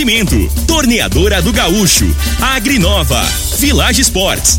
Oferecimento: Torneadora do Gaúcho, Agrinova, Village Sports,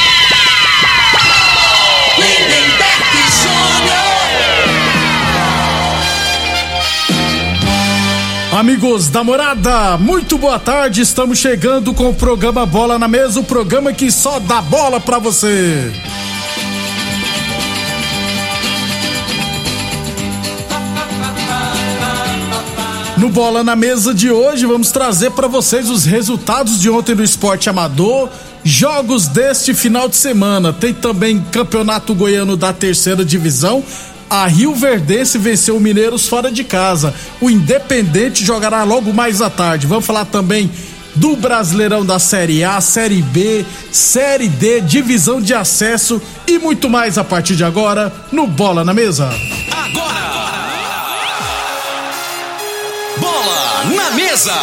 Amigos da morada, muito boa tarde. Estamos chegando com o programa Bola na Mesa o programa que só dá bola pra você. No Bola na Mesa de hoje, vamos trazer para vocês os resultados de ontem do esporte amador, jogos deste final de semana. Tem também Campeonato Goiano da Terceira Divisão. A Rio Verdense venceu o Mineiros fora de casa. O Independente jogará logo mais à tarde. Vamos falar também do Brasileirão da Série A, Série B, Série D, divisão de acesso e muito mais a partir de agora no Bola na Mesa. Bola na mesa.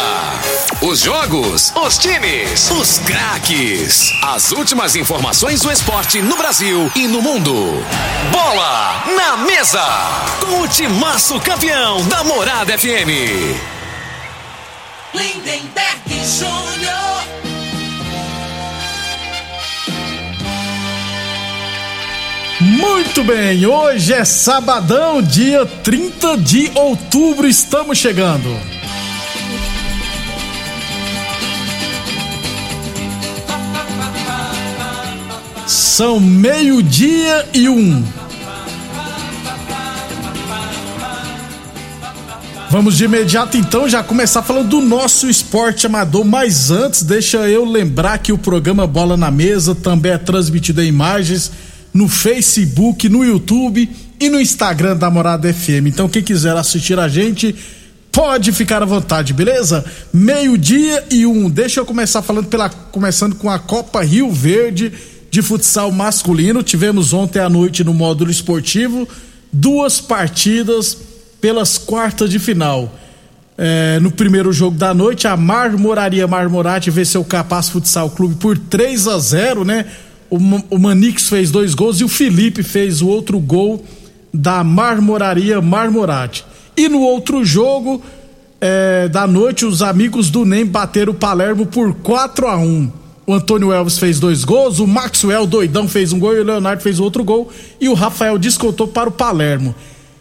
Os jogos, os times, os craques. As últimas informações do esporte no Brasil e no mundo. Bola na mesa. Com o timaço campeão da Morada FM. Lindenberg Júnior. Muito bem, hoje é sabadão, dia 30 de outubro, estamos chegando. São meio-dia e um. Vamos de imediato então já começar falando do nosso esporte amador, mas antes deixa eu lembrar que o programa Bola na Mesa também é transmitido em imagens no Facebook, no YouTube e no Instagram da Morada FM. Então quem quiser assistir a gente pode ficar à vontade, beleza? Meio-dia e um. Deixa eu começar falando pela começando com a Copa Rio Verde de futsal masculino. Tivemos ontem à noite no módulo esportivo duas partidas pelas quartas de final. É, no primeiro jogo da noite, a Marmoraria Marmorate venceu o Capaz Futsal Clube por 3 a 0, né? O, o Manix fez dois gols e o Felipe fez o outro gol da Marmoraria Marmorate. E no outro jogo é, da noite, os amigos do NEM bateram o Palermo por 4 a 1 O Antônio Elvis fez dois gols, o Maxwell doidão fez um gol e o Leonardo fez outro gol. E o Rafael descontou para o Palermo.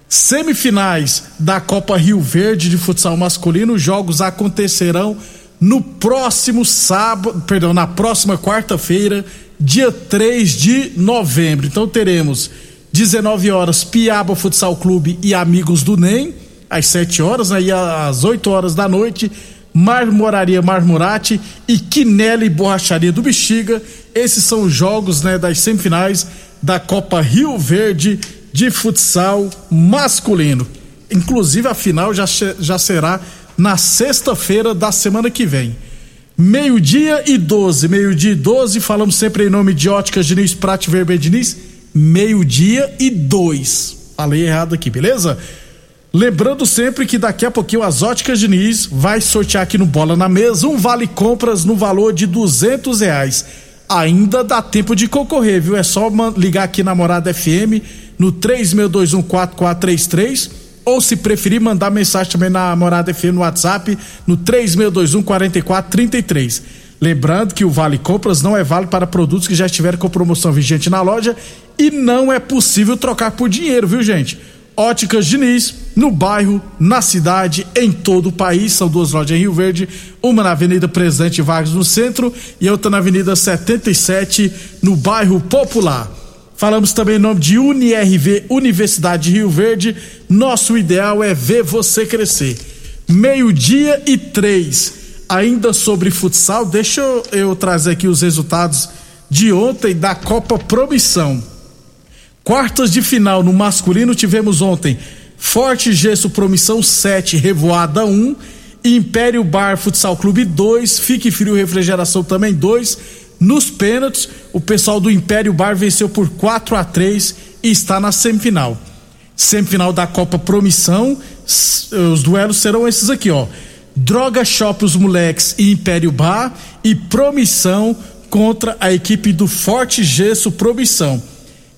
Semifinais da Copa Rio Verde de futsal masculino, os jogos acontecerão no próximo sábado, perdão, na próxima quarta-feira, dia 3 de novembro. Então teremos 19 horas Piaba Futsal Clube e Amigos do NEM, às 7 horas, aí às 8 horas da noite, Marmoraria Marmorate e Quinelli Borracharia do Bexiga. Esses são os jogos, né, das semifinais da Copa Rio Verde de futsal masculino. Inclusive a final já, já será na sexta-feira da semana que vem. Meio-dia e 12, meio-dia e 12, falamos sempre em nome de Óticas Diniz, Prate Vermelho Diniz. Meio-dia e 2. Falei errado aqui, beleza? Lembrando sempre que daqui a pouquinho as Óticas Diniz vai sortear aqui no Bola na Mesa um vale compras no valor de duzentos reais. Ainda dá tempo de concorrer, viu? É só ligar aqui na Morada FM no 36214433 ou se preferir mandar mensagem também na Morada FM no WhatsApp no 36214433. Lembrando que o Vale Compras não é válido para produtos que já estiverem com promoção vigente na loja e não é possível trocar por dinheiro, viu, gente? Óticas Diniz, no bairro, na cidade, em todo o país. São duas lojas em Rio Verde, uma na Avenida Presidente Vargas, no centro, e outra na Avenida 77, no bairro Popular. Falamos também em nome de UniRV, Universidade de Rio Verde. Nosso ideal é ver você crescer. Meio-dia e três. Ainda sobre futsal, deixa eu, eu trazer aqui os resultados de ontem da Copa Promissão. Quartas de final no masculino tivemos ontem Forte Gesso Promissão 7, Revoada 1, Império Bar Futsal Clube 2, Fique Frio Refrigeração também 2. Nos pênaltis, o pessoal do Império Bar venceu por 4 a 3 e está na semifinal. Semifinal da Copa Promissão, os duelos serão esses aqui, ó. Droga Shop os moleques e Império Bar e Promissão contra a equipe do Forte Gesso Promissão.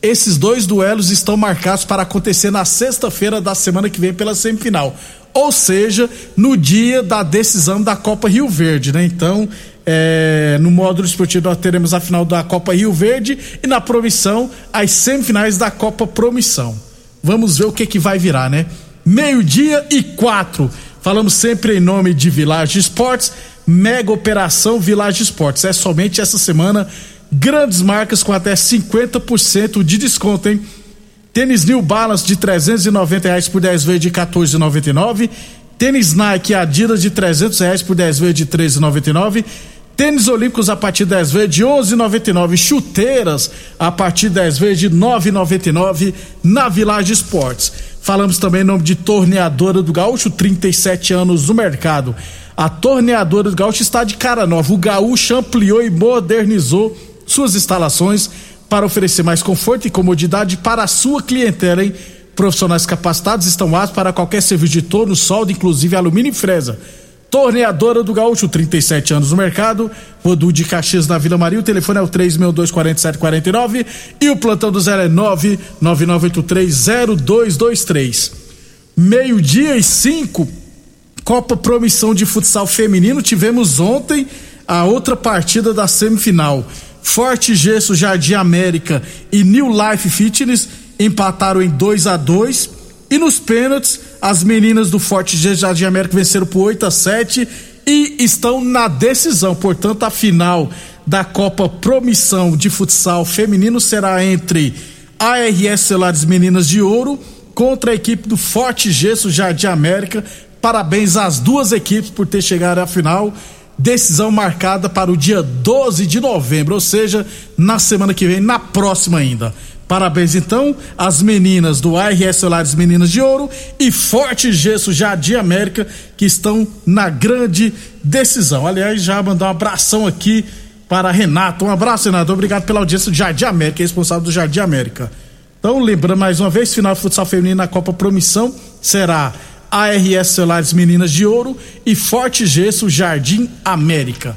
Esses dois duelos estão marcados para acontecer na sexta-feira da semana que vem pela semifinal. Ou seja, no dia da decisão da Copa Rio Verde, né? Então, é, no módulo esportivo nós teremos a final da Copa Rio Verde e na promissão as semifinais da Copa Promissão. Vamos ver o que que vai virar, né? Meio-dia e quatro. Falamos sempre em nome de Village Esportes, mega operação Village Esportes. É somente essa semana Grandes marcas com até 50% de desconto, hein? Tênis New Balance de 390 reais por 10 vezes de 14,99. Tênis Nike Adidas de 300 reais por 10 vezes de 13,99. Tênis Olímpicos a partir de 10 vezes de 11,99. Chuteiras a partir de 10 vezes de 9,99 na Village Esportes. Falamos também em nome de Torneadora do Gaúcho, 37 anos no mercado. A Torneadora do Gaúcho está de cara nova. O Gaúcho ampliou e modernizou suas instalações para oferecer mais conforto e comodidade para a sua clientela, hein? Profissionais capacitados estão aptos para qualquer serviço de torno, solda, inclusive alumínio e fresa. Torneadora do Gaúcho, 37 anos no mercado. Rodu de Caxias na Vila Maria. O telefone é o 3624749 e o plantão do zero é 999830223. Meio-dia e cinco. Copa Promissão de Futsal Feminino. Tivemos ontem a outra partida da semifinal. Forte Gesso Jardim América e New Life Fitness empataram em 2 a 2 e nos pênaltis as meninas do Forte Gesso Jardim América venceram por 8 a 7 e estão na decisão. Portanto, a final da Copa Promissão de Futsal Feminino será entre ARS Celulares Meninas de Ouro contra a equipe do Forte Gesso Jardim América. Parabéns às duas equipes por ter chegado à final decisão marcada para o dia 12 de novembro, ou seja, na semana que vem, na próxima ainda. Parabéns então às meninas do ARS Solares Meninas de Ouro e Forte Gesso Jardim América que estão na grande decisão. Aliás, já mandar um abração aqui para Renato. Um abraço, Renato. Obrigado pela audiência do Jardim América, responsável do Jardim América. Então, lembrando mais uma vez, final de futsal feminino na Copa Promissão será ARS Celulares Meninas de Ouro e Forte Gesso Jardim América.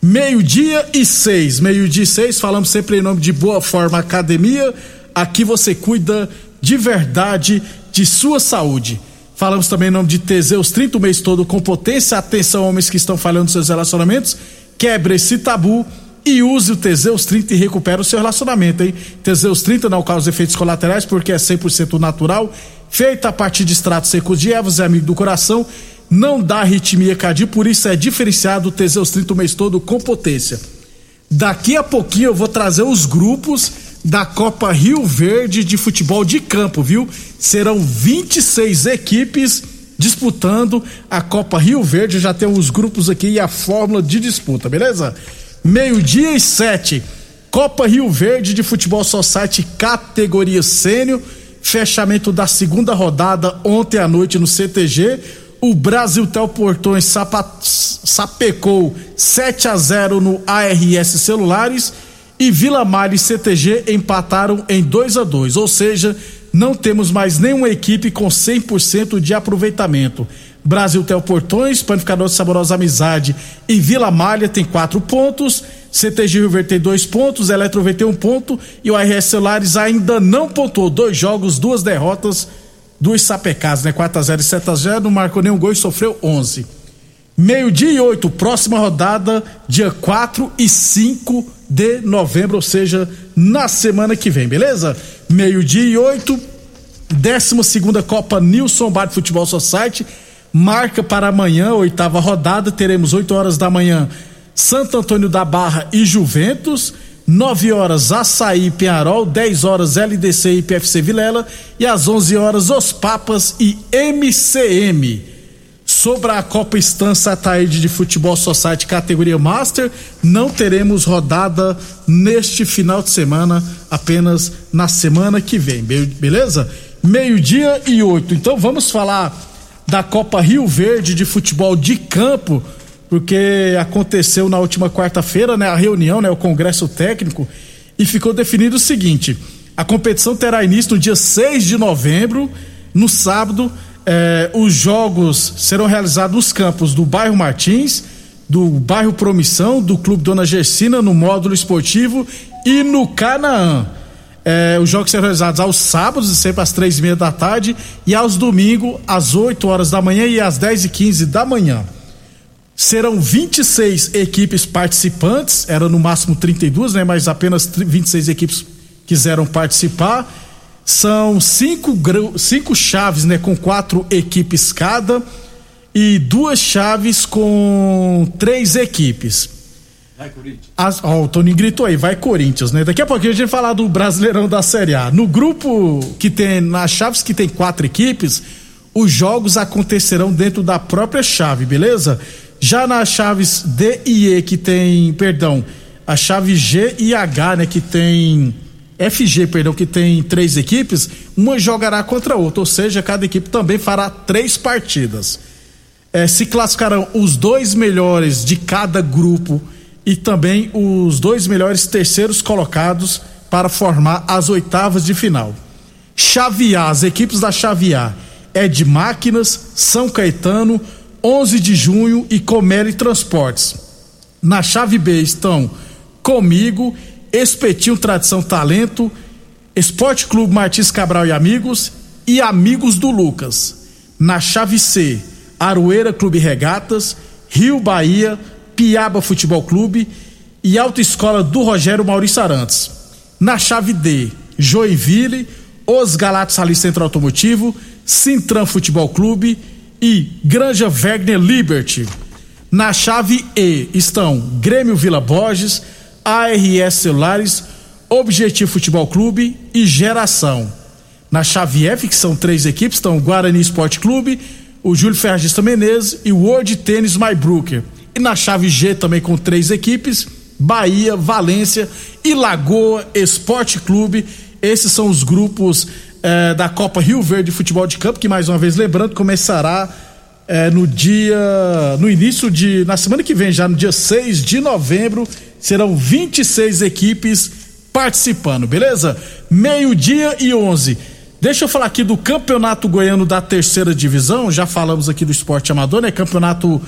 Meio-dia e seis. Meio-dia e seis, falamos sempre em nome de Boa Forma Academia. Aqui você cuida de verdade de sua saúde. Falamos também em nome de Teseus 30 o mês todo com potência. Atenção, homens que estão falhando seus relacionamentos. Quebre esse tabu e use o Teseus 30 e recupera o seu relacionamento, hein? Teseus 30 não causa efeitos colaterais porque é 100% natural, feita a partir de extratos secos de ervas, é amigo do coração, não dá arritmia cardíaca, por isso é diferenciado o Teseus 30 o mês todo com potência. Daqui a pouquinho eu vou trazer os grupos da Copa Rio Verde de futebol de campo, viu? Serão 26 equipes disputando a Copa Rio Verde, já tem os grupos aqui e a fórmula de disputa, beleza? meio-dia e sete. Copa Rio Verde de Futebol Society categoria sênior, fechamento da segunda rodada ontem à noite no CTG. O Brasil Tel Portões sapecou 7 a 0 no ARS Celulares e Vila Mar e CTG empataram em 2 a 2, ou seja, não temos mais nenhuma equipe com 100% de aproveitamento. Brasil Tel Portões, Panificador de Saborosa Amizade e Vila Malha tem quatro pontos. CTG Rio Verde tem dois pontos, Eletrover tem um ponto e o RS Celulares ainda não pontuou. Dois jogos, duas derrotas, duas sapecadas, né? 4x0 e 7x0, não marcou nenhum gol e sofreu 11. Meio-dia e oito, próxima rodada, dia 4 e 5 de novembro, ou seja, na semana que vem, beleza? Meio-dia e oito, décima segunda Copa Nilson Bar Futebol Society marca para amanhã, oitava rodada, teremos 8 horas da manhã Santo Antônio da Barra e Juventus, 9 horas Açaí Penharol, 10 horas LDC e PFC Vilela e às 11 horas Os Papas e MCM. Sobre a Copa Estância Ataíde de Futebol Society categoria Master, não teremos rodada neste final de semana, apenas na semana que vem, beleza? Meio-dia e oito. Então vamos falar da Copa Rio Verde de futebol de campo, porque aconteceu na última quarta-feira, né, a reunião, né, o congresso técnico, e ficou definido o seguinte: a competição terá início no dia 6 de novembro, no sábado eh, os jogos serão realizados nos campos do bairro Martins, do bairro Promissão, do Clube Dona Gersina, no módulo esportivo e no Canaã. Eh, os jogos serão realizados aos sábados, sempre às três e meia da tarde, e aos domingos, às 8 horas da manhã e às 10 e 15 da manhã. Serão 26 equipes participantes, era no máximo 32, né? Mas apenas 26 equipes quiseram participar são cinco, cinco chaves, né? Com quatro equipes cada e duas chaves com três equipes. Vai Corinthians. As, ó, o Tony gritou aí, vai Corinthians, né? Daqui a pouquinho a gente vai falar do Brasileirão da Série A. No grupo que tem, nas chaves que tem quatro equipes, os jogos acontecerão dentro da própria chave, beleza? Já nas chaves D e E que tem, perdão, a chave G e H, né? Que tem FG, perdão, que tem três equipes, uma jogará contra a outra, ou seja, cada equipe também fará três partidas. É, se classificarão os dois melhores de cada grupo e também os dois melhores terceiros colocados para formar as oitavas de final. Chave A, as equipes da Chave A é de Máquinas, São Caetano, 11 de Junho e Comeli Transportes. Na chave B estão Comigo Espetinho Tradição Talento, Esporte Clube Martins Cabral e Amigos e Amigos do Lucas. Na chave C, Aroeira Clube Regatas, Rio Bahia, Piaba Futebol Clube e Autoescola do Rogério Maurício Arantes. Na chave D, Joinville, Os Galatos Ali Centro Automotivo, Sintran Futebol Clube e Granja Wegner Liberty. Na chave E estão Grêmio Vila Borges, ARS Celulares, Objetivo Futebol Clube e Geração. Na chave F, que são três equipes, estão o Guarani Esporte Clube, o Júlio Ferragista Menezes e o World Tênis Brooker. E na chave G também com três equipes, Bahia, Valência e Lagoa Esporte Clube. Esses são os grupos eh, da Copa Rio Verde Futebol de Campo, que mais uma vez lembrando, começará eh, no dia. no início de. na semana que vem, já no dia 6 de novembro serão 26 equipes participando, beleza? Meio-dia e 11. Deixa eu falar aqui do Campeonato Goiano da Terceira Divisão. Já falamos aqui do esporte amador, né? Campeonato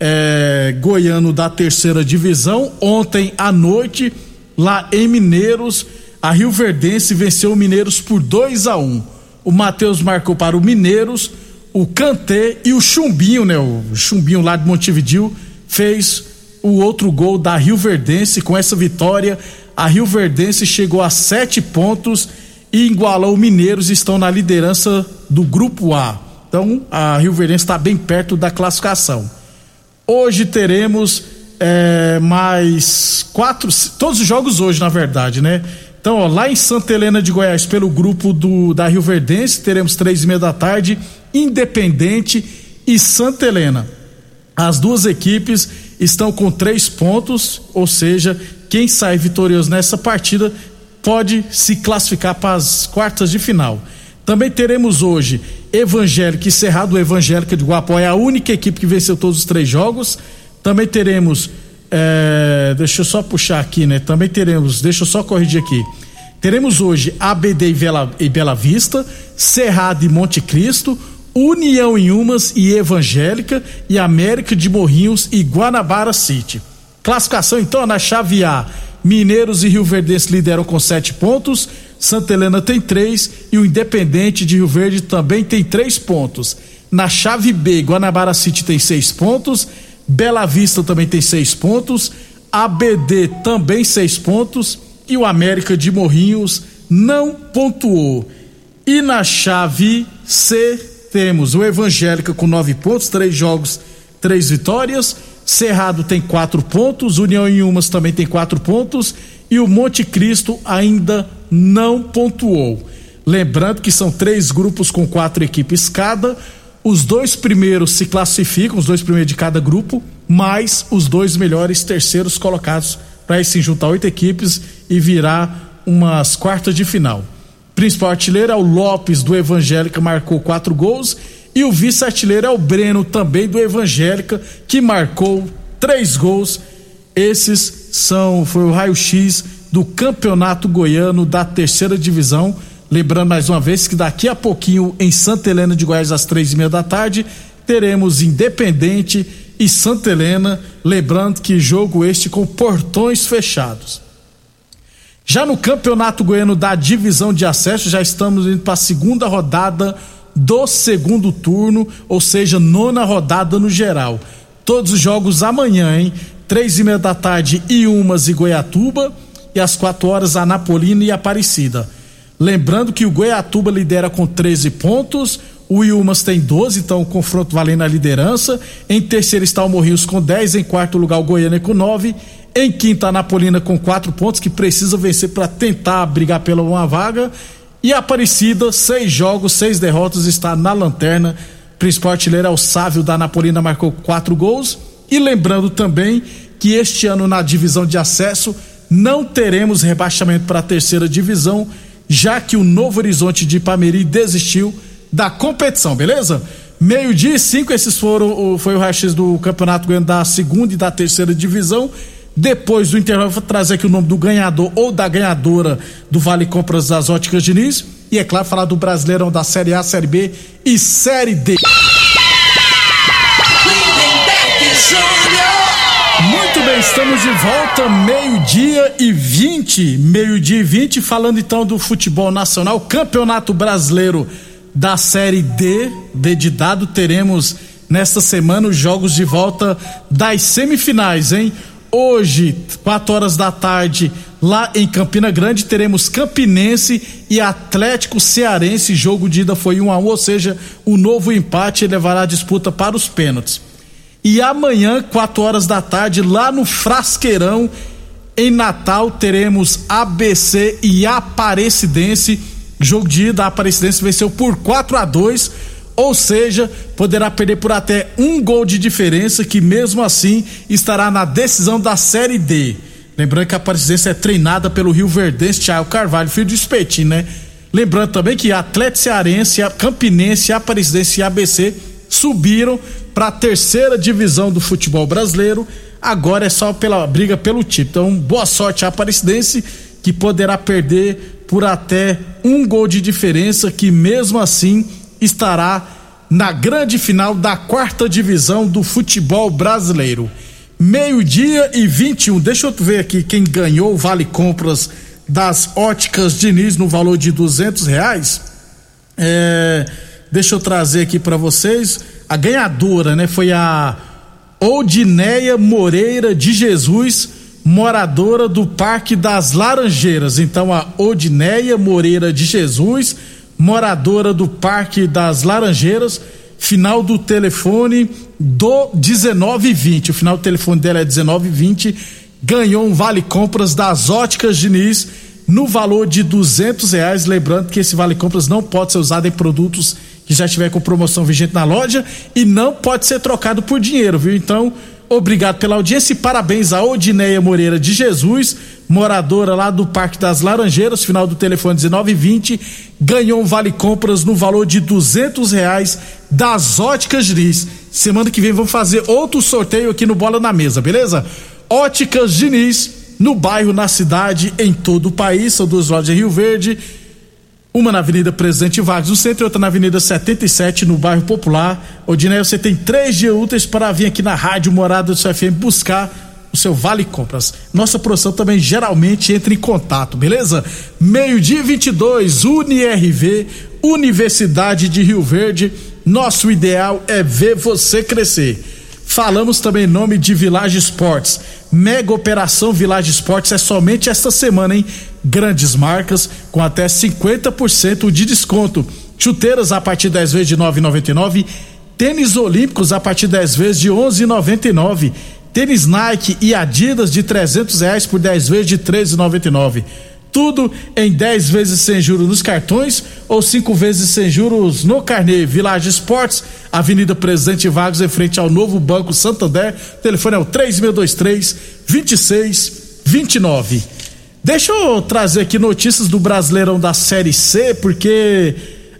é, Goiano da Terceira Divisão. Ontem à noite, lá em Mineiros, a Rio Verdense venceu o Mineiros por 2 a 1 um. O Matheus marcou para o Mineiros, o Cantê e o Chumbinho, né? O Chumbinho lá de Montevidil fez o outro gol da Rio Verdense. Com essa vitória, a Rio Verdense chegou a sete pontos e igualou o Mineiros, estão na liderança do Grupo A. Então, a Rio Verdense está bem perto da classificação. Hoje teremos é, mais quatro, todos os jogos hoje, na verdade, né? Então, ó, lá em Santa Helena de Goiás, pelo grupo do da Rio Verdense, teremos três e meia da tarde, Independente e Santa Helena. As duas equipes estão com três pontos, ou seja, quem sai vitorioso nessa partida pode se classificar para as quartas de final. Também teremos hoje Evangélica e Cerrado Evangélica de Guapó, é a única equipe que venceu todos os três jogos. Também teremos, é, deixa eu só puxar aqui, né? Também teremos, deixa eu só corrigir aqui. Teremos hoje ABD e Bela, e Bela Vista, Cerrado e Monte Cristo, União em Umas e Evangélica e América de Morrinhos e Guanabara City. Classificação então na chave A. Mineiros e Rio Verdense lideram com sete pontos, Santa Helena tem três e o Independente de Rio Verde também tem três pontos. Na chave B, Guanabara City tem seis pontos, Bela Vista também tem seis pontos, ABD também seis pontos e o América de Morrinhos não pontuou. E na chave C, temos o Evangélica com nove pontos, três jogos, três vitórias. Cerrado tem quatro pontos, União em Umas também tem quatro pontos e o Monte Cristo ainda não pontuou. Lembrando que são três grupos com quatro equipes cada. Os dois primeiros se classificam, os dois primeiros de cada grupo, mais os dois melhores terceiros colocados para se juntar oito equipes e virar umas quartas de final. Principal artilheiro é o Lopes do Evangélica, marcou quatro gols. E o vice-artilheiro é o Breno, também do Evangélica, que marcou três gols. Esses são, foi o raio-x do Campeonato Goiano da terceira divisão. Lembrando mais uma vez que daqui a pouquinho, em Santa Helena de Goiás, às três e meia da tarde, teremos Independente e Santa Helena. Lembrando que jogo este com portões fechados. Já no Campeonato Goiano da divisão de acesso, já estamos indo para a segunda rodada do segundo turno, ou seja, nona rodada no geral. Todos os jogos amanhã, hein? Três e meia da tarde, Iumas e Goiatuba, e às quatro horas, Anapolina e Aparecida. Lembrando que o Goiatuba lidera com 13 pontos, o Iumas tem 12, então o confronto valendo a liderança. Em terceiro está o Morrinhos com 10, em quarto lugar o Goiânia com 9, em quinta a Napolina com 4 pontos, que precisa vencer para tentar brigar pela uma vaga. E a Aparecida, seis jogos, seis derrotas, está na lanterna. Principal artilheiro é o Sávio da Napolina, marcou quatro gols. E lembrando também que este ano na divisão de acesso não teremos rebaixamento para a terceira divisão já que o Novo Horizonte de Ipameri desistiu da competição, beleza? Meio-dia e cinco, esses foram foi o raio do Campeonato Goiano da segunda e da terceira divisão. Depois do intervalo, vou trazer aqui o nome do ganhador ou da ganhadora do Vale Compras das Óticas Diniz. E é claro, falar do Brasileirão da Série A, Série B e Série D. Muito bem, estamos de volta, meio-dia e 20. Meio-dia e 20, falando então do futebol nacional, Campeonato Brasileiro da Série D, D de dado, teremos nesta semana os jogos de volta das semifinais, hein? Hoje, 4 horas da tarde, lá em Campina Grande, teremos Campinense e Atlético Cearense. Jogo de ida foi 1 a 1 ou seja, o novo empate levará a disputa para os pênaltis. E amanhã, 4 horas da tarde, lá no Frasqueirão, em Natal, teremos ABC e Aparecidense. Jogo de ida, a Aparecidense venceu por 4 a 2 ou seja, poderá perder por até um gol de diferença, que mesmo assim estará na decisão da Série D. Lembrando que a Aparecidense é treinada pelo Rio Verdense Thiago Carvalho, filho do Espetinho, né? Lembrando também que Atlético Cearense, Campinense, Aparecidense e ABC subiram para a terceira divisão do futebol brasileiro. Agora é só pela briga pelo título. Então, boa sorte à Aparecidense, que poderá perder por até um gol de diferença, que mesmo assim estará na grande final da quarta divisão do futebol brasileiro. Meio-dia e 21. Deixa eu ver aqui quem ganhou o Vale Compras das Óticas Diniz no valor de duzentos reais. É, deixa eu trazer aqui para vocês a ganhadora, né? Foi a Odineia Moreira de Jesus, moradora do Parque das Laranjeiras. Então, a Odineia Moreira de Jesus, moradora do Parque das Laranjeiras, final do telefone do 1920. O final do telefone dela é 1920. Ganhou um vale compras das Óticas Diniz no valor de duzentos reais. Lembrando que esse vale compras não pode ser usado em produtos que já estiver com promoção vigente na loja e não pode ser trocado por dinheiro, viu? Então, obrigado pela audiência e parabéns a Odineia Moreira de Jesus, moradora lá do Parque das Laranjeiras, final do telefone 1920, ganhou um vale compras no valor de duzentos reais das Óticas Diniz. Semana que vem vamos fazer outro sorteio aqui no Bola na Mesa, beleza? Óticas Diniz, no bairro, na cidade, em todo o país, são duas lojas em Rio Verde uma na Avenida Presidente Vargas no centro e outra na Avenida 77, no bairro Popular. Odinei, você tem três dias úteis para vir aqui na Rádio Morada do seu FM buscar o seu Vale Compras. Nossa produção também geralmente entra em contato, beleza? Meio-dia 22, UniRV, Universidade de Rio Verde. Nosso ideal é ver você crescer. Falamos também em nome de Village Esportes. Mega Operação Village Esportes é somente esta semana, hein? Grandes marcas com até 50% de desconto. Chuteiras a partir 10 vezes de 9,99. Tênis Olímpicos a partir 10 vezes de 11,99. Tênis Nike e Adidas de 300 reais por 10 vezes de 13,99. Tudo em 10 vezes sem juros nos cartões ou 5 vezes sem juros no carnê. Village Esportes, Avenida Presidente Vargas, em frente ao novo Banco Santander. Telefone é o 3623 2629. Deixa eu trazer aqui notícias do Brasileirão da Série C, porque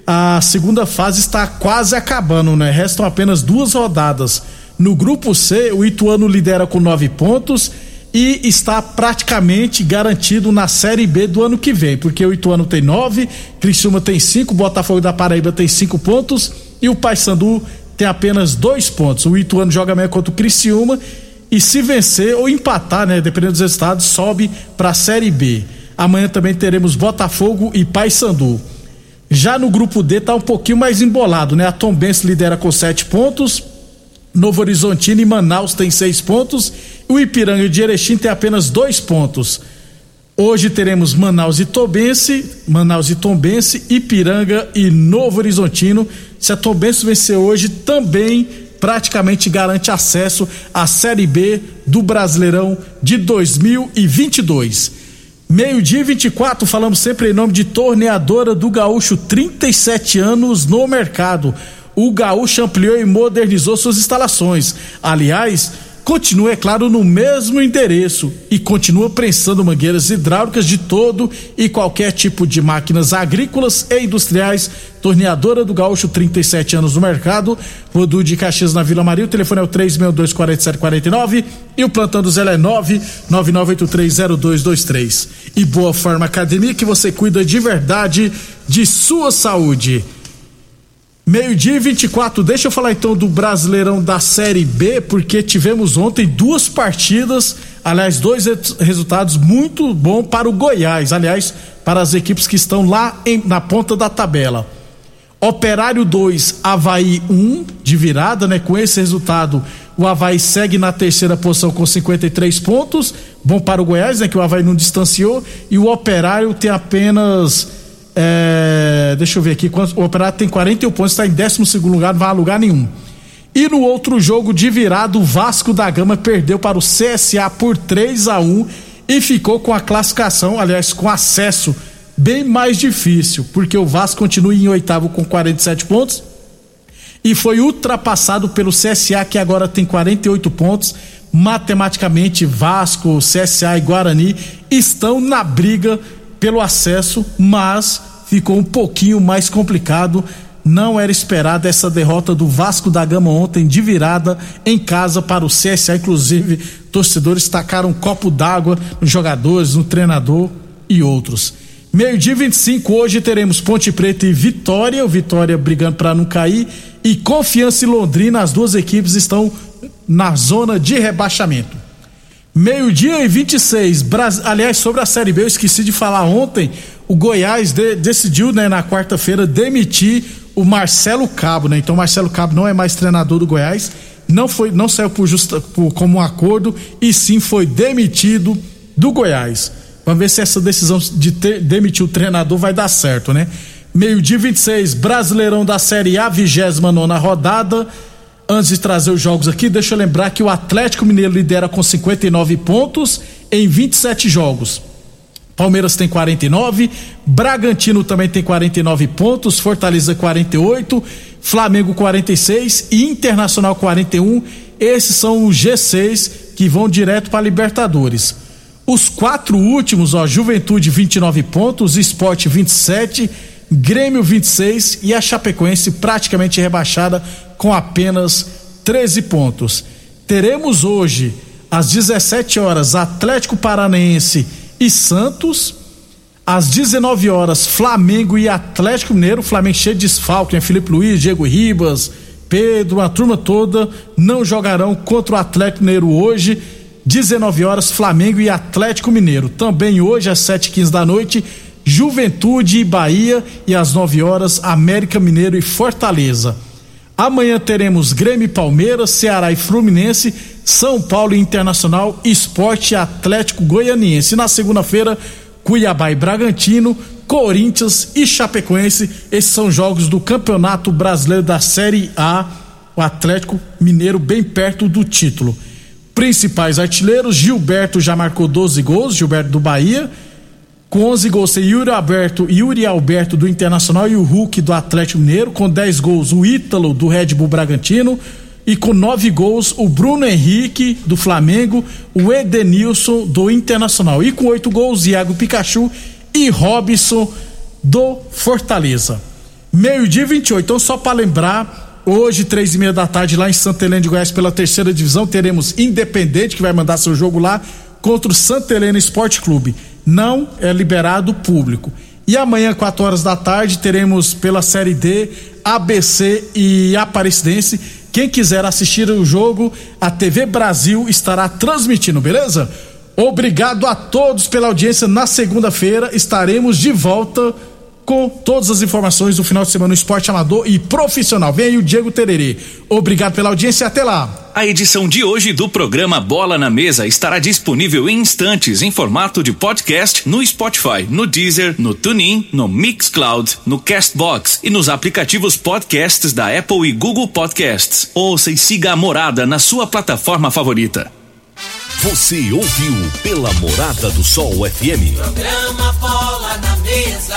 a segunda fase está quase acabando, né? Restam apenas duas rodadas. No grupo C, o Ituano lidera com nove pontos e está praticamente garantido na Série B do ano que vem, porque o Ituano tem nove, Criciúma tem cinco, Botafogo da Paraíba tem cinco pontos e o Paysandu tem apenas dois pontos. O Ituano joga amanhã contra o Criciúma e se vencer ou empatar, né, dependendo dos resultados, sobe para a Série B. Amanhã também teremos Botafogo e Paysandu. Já no grupo D tá um pouquinho mais embolado, né? A Tom Benz lidera com sete pontos, Novo Horizontino e Manaus tem seis pontos. O Ipiranga de Erechim tem apenas dois pontos. Hoje teremos Manaus e Tombense, Manaus e Tombense, Ipiranga e Novo Horizontino. Se a Tombense vencer hoje, também praticamente garante acesso à Série B do Brasileirão de 2022. Meio-dia 24, falamos sempre em nome de Torneadora do Gaúcho, 37 anos no mercado o Gaúcho ampliou e modernizou suas instalações. Aliás, continua, é claro, no mesmo endereço e continua prensando mangueiras hidráulicas de todo e qualquer tipo de máquinas agrícolas e industriais. Torneadora do Gaúcho, 37 anos no mercado. Rodu de Caxias na Vila Maria. O telefone é o 3624749 e o plantão do Zé é 999830223. E Boa Forma Academia que você cuida de verdade de sua saúde. Meio-dia e 24. Deixa eu falar então do Brasileirão da Série B, porque tivemos ontem duas partidas, aliás, dois resultados muito bons para o Goiás, aliás, para as equipes que estão lá em, na ponta da tabela. Operário 2, Havaí 1 um, de virada, né? Com esse resultado, o Havaí segue na terceira posição com 53 pontos. Bom para o Goiás, né? Que o Havaí não distanciou. E o Operário tem apenas é, deixa eu ver aqui. O Operário tem 41 pontos, está em 12 lugar, não vai a lugar nenhum. E no outro jogo de virada, o Vasco da Gama perdeu para o CSA por 3 a 1 e ficou com a classificação, aliás, com acesso bem mais difícil, porque o Vasco continua em oitavo com 47 pontos e foi ultrapassado pelo CSA, que agora tem 48 pontos. Matematicamente, Vasco, CSA e Guarani estão na briga pelo acesso, mas ficou um pouquinho mais complicado. Não era esperada essa derrota do Vasco da Gama ontem de virada em casa para o CSA. Inclusive, torcedores tacaram um copo d'água nos jogadores, no treinador e outros. Meio-dia 25, hoje teremos Ponte Preta e Vitória. O Vitória brigando para não cair. E Confiança e Londrina, as duas equipes estão na zona de rebaixamento. Meio-dia e 26. Bras... Aliás, sobre a Série B, eu esqueci de falar ontem. O Goiás de... decidiu, né, na quarta-feira, demitir o Marcelo Cabo, né? Então, Marcelo Cabo não é mais treinador do Goiás. Não foi, não saiu por justa, por, como um acordo e sim foi demitido do Goiás. Vamos ver se essa decisão de ter, demitir o treinador vai dar certo, né? Meio-dia 26, Brasileirão da Série A, 29 nona rodada. Antes de trazer os jogos aqui, deixa eu lembrar que o Atlético Mineiro lidera com 59 pontos em 27 jogos. Palmeiras tem 49, Bragantino também tem 49 pontos, Fortaleza 48, Flamengo 46 e Internacional 41. Esses são os G6 que vão direto para Libertadores. Os quatro últimos, ó, Juventude 29 pontos, Esporte 27, Grêmio 26 e a Chapecoense praticamente rebaixada com apenas 13 pontos. Teremos hoje, às 17 horas, Atlético Paranaense e Santos. Às 19 horas, Flamengo e Atlético Mineiro. Flamengo cheio de desfalque, né? Felipe Luiz, Diego Ribas, Pedro, a turma toda não jogarão contra o Atlético Mineiro hoje. 19 horas, Flamengo e Atlético Mineiro. Também hoje, às 7h15 da noite, Juventude e Bahia. E às 9 horas, América Mineiro e Fortaleza. Amanhã teremos Grêmio e Palmeiras, Ceará e Fluminense, São Paulo Internacional, Esporte Atlético Goianiense. Na segunda-feira, Cuiabá e Bragantino, Corinthians e Chapecoense. Esses são jogos do Campeonato Brasileiro da Série A. O Atlético Mineiro bem perto do título. Principais artilheiros: Gilberto já marcou 12 gols, Gilberto do Bahia. Com 11 gols tem Yuri Alberto, Yuri Alberto do Internacional e o Hulk do Atlético Mineiro. Com 10 gols, o Ítalo do Red Bull Bragantino. E com 9 gols, o Bruno Henrique do Flamengo, o Edenilson do Internacional. E com 8 gols, Iago Pikachu e Robson do Fortaleza. Meio-dia 28. Então, só para lembrar, hoje, três e meia da tarde, lá em Santa Helena de Goiás, pela terceira divisão, teremos Independente, que vai mandar seu jogo lá, contra o Santa Helena Esporte Clube. Não é liberado público. E amanhã, 4 horas da tarde, teremos pela Série D, ABC e Aparecidense. Quem quiser assistir o jogo, a TV Brasil estará transmitindo, beleza? Obrigado a todos pela audiência. Na segunda-feira estaremos de volta com todas as informações do final de semana no esporte amador e profissional. Vem aí o Diego Tererê. Obrigado pela audiência e até lá. A edição de hoje do programa Bola na Mesa estará disponível em instantes em formato de podcast no Spotify, no Deezer, no TuneIn, no Mixcloud, no Castbox e nos aplicativos podcasts da Apple e Google Podcasts. Ouça e siga a morada na sua plataforma favorita. Você ouviu pela Morada do Sol FM. Programa Bola na Mesa,